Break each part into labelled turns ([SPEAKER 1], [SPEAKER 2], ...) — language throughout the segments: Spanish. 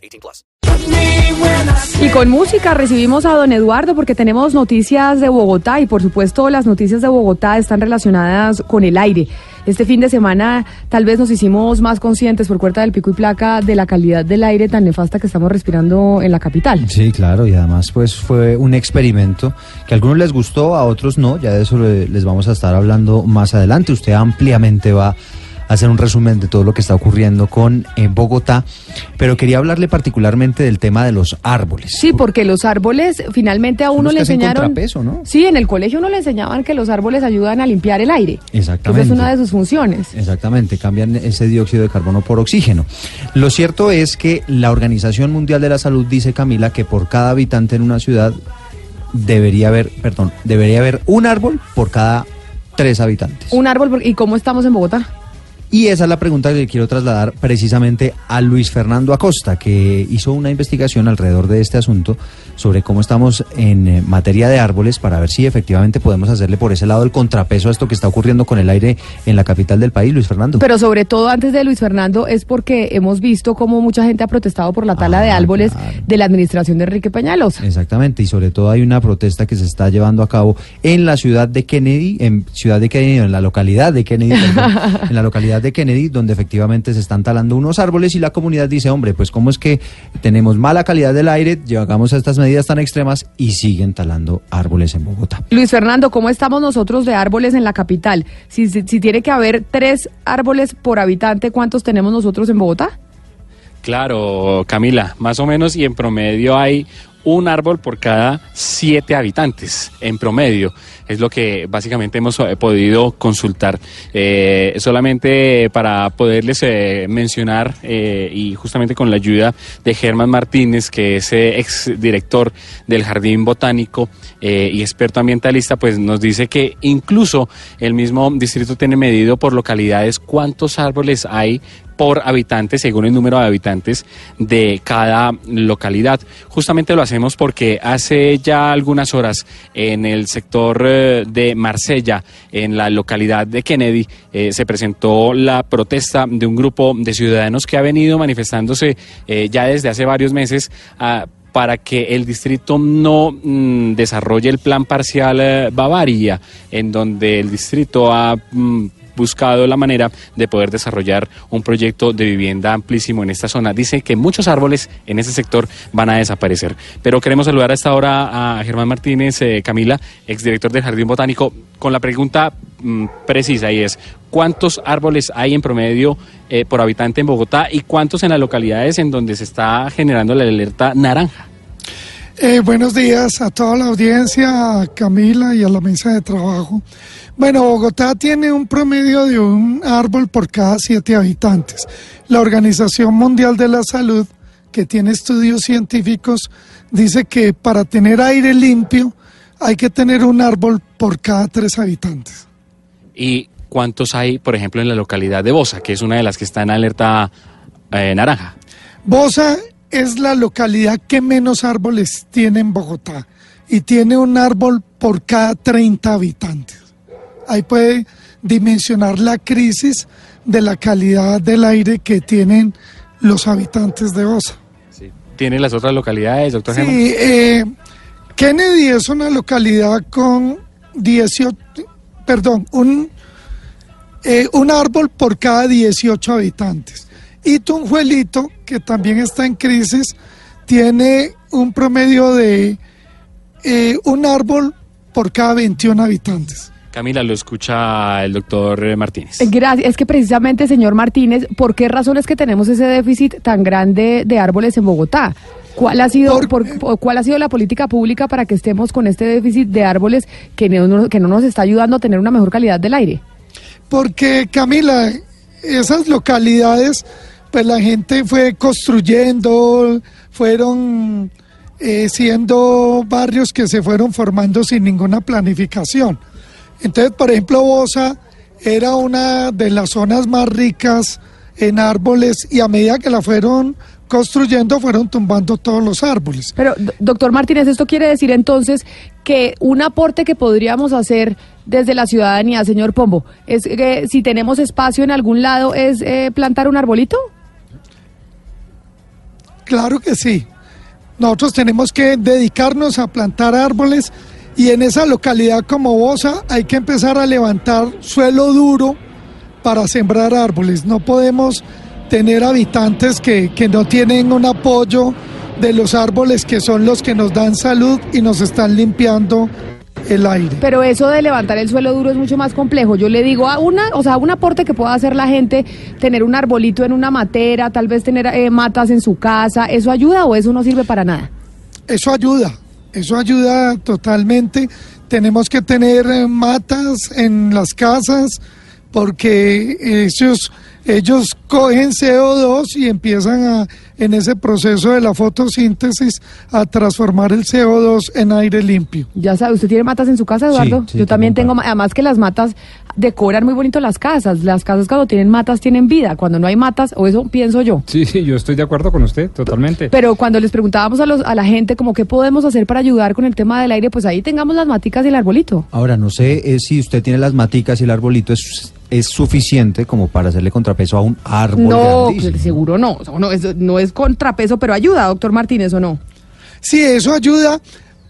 [SPEAKER 1] 18 plus.
[SPEAKER 2] Y con música recibimos a don Eduardo porque tenemos noticias de Bogotá y por supuesto las noticias de Bogotá están relacionadas con el aire. Este fin de semana tal vez nos hicimos más conscientes por cuenta del pico y placa de la calidad del aire tan nefasta que estamos respirando en la capital.
[SPEAKER 3] Sí, claro, y además pues fue un experimento que a algunos les gustó, a otros no, ya de eso le- les vamos a estar hablando más adelante. Usted ampliamente va a hacer un resumen de todo lo que está ocurriendo con eh, Bogotá, pero quería hablarle particularmente del tema de los árboles.
[SPEAKER 2] Sí, porque los árboles finalmente a uno le enseñaron.
[SPEAKER 3] contrapeso, ¿no?
[SPEAKER 2] Sí, en el colegio uno le enseñaban que los árboles ayudan a limpiar el aire. Que esa
[SPEAKER 3] Exactamente.
[SPEAKER 2] es una de sus funciones.
[SPEAKER 3] Exactamente, cambian ese dióxido de carbono por oxígeno. Lo cierto es que la Organización Mundial de la Salud dice, Camila, que por cada habitante en una ciudad debería haber, perdón, debería haber un árbol por cada tres habitantes.
[SPEAKER 2] Un árbol, por- ¿y cómo estamos en Bogotá?
[SPEAKER 3] Y esa es la pregunta que le quiero trasladar precisamente a Luis Fernando Acosta, que hizo una investigación alrededor de este asunto sobre cómo estamos en eh, materia de árboles para ver si efectivamente podemos hacerle por ese lado el contrapeso a esto que está ocurriendo con el aire en la capital del país, Luis Fernando.
[SPEAKER 2] Pero sobre todo antes de Luis Fernando es porque hemos visto cómo mucha gente ha protestado por la tala
[SPEAKER 3] Ah,
[SPEAKER 2] de árboles
[SPEAKER 3] claro.
[SPEAKER 2] de la administración de Enrique Peñalosa.
[SPEAKER 3] Exactamente, y sobre todo hay una protesta que se está llevando a cabo en la ciudad de Kennedy, en ciudad de Kennedy, en la localidad de Kennedy, perdón, en la localidad de Kennedy, donde efectivamente se están talando unos árboles y la comunidad dice, hombre, pues cómo es que tenemos mala calidad del aire, llegamos a estas medidas tan extremas y siguen talando árboles en Bogotá.
[SPEAKER 2] Luis Fernando, ¿cómo estamos nosotros de árboles en la capital? Si, si, si tiene que haber tres árboles por habitante, ¿cuántos tenemos nosotros en Bogotá?
[SPEAKER 4] Claro, Camila, más o menos, y en promedio hay un árbol por cada siete habitantes, en promedio. Es lo que básicamente hemos eh, podido consultar. Eh, solamente para poderles eh, mencionar, y justamente con la ayuda de Germán Martínez, que es ex director del Jardín Botánico y experto ambientalista, pues nos dice que incluso el mismo distrito tiene medido por localidades cuántos árboles hay por habitante, según el número de habitantes de cada localidad. Justamente lo hacemos porque hace ya algunas horas en el sector eh, de Marsella, en la localidad de Kennedy, eh, se presentó la protesta de un grupo de ciudadanos que ha venido manifestándose eh, ya desde hace varios meses. ah, para que el distrito no mm, desarrolle el plan parcial Bavaria, en donde el distrito ha mm, buscado la manera de poder desarrollar un proyecto de vivienda amplísimo en esta zona. Dice que muchos árboles en ese sector van a desaparecer. Pero queremos saludar a esta hora a Germán Martínez, eh, Camila, exdirector del Jardín Botánico, con la pregunta mm, precisa y es, ¿cuántos árboles hay en promedio eh, por habitante en Bogotá y cuántos en las localidades en donde se está generando la alerta naranja?
[SPEAKER 5] Eh, buenos días a toda la audiencia, a Camila y a la mesa de trabajo. Bueno, Bogotá tiene un promedio de un árbol por cada siete habitantes. La Organización Mundial de la Salud, que tiene estudios científicos, dice que para tener aire limpio hay que tener un árbol por cada tres habitantes.
[SPEAKER 4] ¿Y cuántos hay, por ejemplo, en la localidad de Bosa, que es una de las que está en alerta eh, naranja?
[SPEAKER 5] Bosa es la localidad que menos árboles tiene en Bogotá y tiene un árbol por cada 30 habitantes. Ahí puede dimensionar la crisis de la calidad del aire que tienen los habitantes de Bosa.
[SPEAKER 4] ¿Tiene las otras localidades, doctor?
[SPEAKER 5] Sí, eh, Kennedy es una localidad con 18, perdón, un, eh, un árbol por cada 18 habitantes. Y Tunjuelito, que también está en crisis, tiene un promedio de eh, un árbol por cada 21 habitantes.
[SPEAKER 4] Camila, lo escucha el doctor Martínez.
[SPEAKER 2] Eh, Gracias. Es que precisamente, señor Martínez, ¿por qué razones que tenemos ese déficit tan grande de árboles en Bogotá? ¿Cuál ha sido,
[SPEAKER 5] Por-
[SPEAKER 2] por- por- cuál ha sido la política pública para que estemos con este déficit de árboles que no, que no nos está ayudando a tener una mejor calidad del aire?
[SPEAKER 5] Porque, Camila, esas localidades pues la gente fue construyendo, fueron eh, siendo barrios que se fueron formando sin ninguna planificación. Entonces, por ejemplo, Bosa era una de las zonas más ricas en árboles y a medida que la fueron construyendo fueron tumbando todos los árboles.
[SPEAKER 2] Pero, do- doctor Martínez, esto quiere decir entonces que un aporte que podríamos hacer desde la ciudadanía, señor Pombo, es que si tenemos espacio en algún lado, es eh, plantar un arbolito.
[SPEAKER 5] Claro que sí. Nosotros tenemos que dedicarnos a plantar árboles y en esa localidad como Bosa hay que empezar a levantar suelo duro para sembrar árboles. No podemos tener habitantes que, que no tienen un apoyo de los árboles que son los que nos dan salud y nos están limpiando el aire.
[SPEAKER 2] Pero eso de levantar el suelo duro es mucho más complejo. Yo le digo a una, o sea, un aporte que pueda hacer la gente, tener un arbolito en una matera, tal vez tener eh, matas en su casa, ¿eso ayuda o eso no sirve para nada?
[SPEAKER 5] Eso ayuda, eso ayuda totalmente. Tenemos que tener eh, matas en las casas porque ellos, ellos cogen CO2 y empiezan a, en ese proceso de la fotosíntesis a transformar el CO2 en aire limpio.
[SPEAKER 2] Ya sabe, ¿usted tiene matas en su casa, Eduardo?
[SPEAKER 3] sí,
[SPEAKER 2] Yo también
[SPEAKER 3] tengo
[SPEAKER 2] además que las matas decoran muy bonito las casas. Las casas cuando tienen matas tienen vida, cuando no hay matas, o eso pienso yo.
[SPEAKER 6] Sí, sí, yo estoy de acuerdo con usted, totalmente.
[SPEAKER 2] Pero cuando les preguntábamos a, los, a la gente como qué podemos hacer para ayudar con el tema del aire, pues ahí tengamos las maticas y el arbolito.
[SPEAKER 3] Ahora, no sé eh, si usted tiene las maticas y el arbolito es, es suficiente como para hacerle contrapeso a un árbol
[SPEAKER 2] No,
[SPEAKER 3] grandísimo.
[SPEAKER 2] seguro no. O sea, no, es, no es contrapeso, pero ayuda, doctor Martínez, ¿o no?
[SPEAKER 5] Sí, eso ayuda,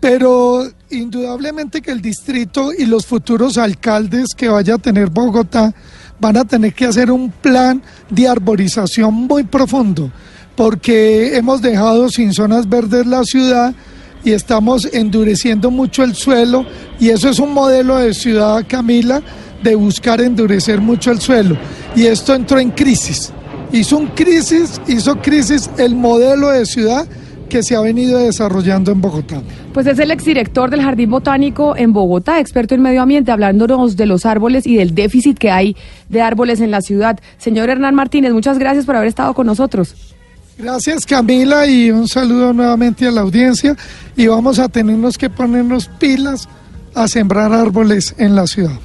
[SPEAKER 5] pero indudablemente que el distrito y los futuros alcaldes que vaya a tener Bogotá van a tener que hacer un plan de arborización muy profundo, porque hemos dejado sin zonas verdes la ciudad y estamos endureciendo mucho el suelo y eso es un modelo de ciudad, Camila, de buscar endurecer mucho el suelo. Y esto entró en crisis. Hizo un crisis, hizo crisis el modelo de ciudad que se ha venido desarrollando en Bogotá.
[SPEAKER 2] Pues es el exdirector del Jardín Botánico en Bogotá, experto en medio ambiente, hablándonos de los árboles y del déficit que hay de árboles en la ciudad. Señor Hernán Martínez, muchas gracias por haber estado con nosotros.
[SPEAKER 5] Gracias Camila y un saludo nuevamente a la audiencia y vamos a tenernos que ponernos pilas a sembrar árboles en la ciudad.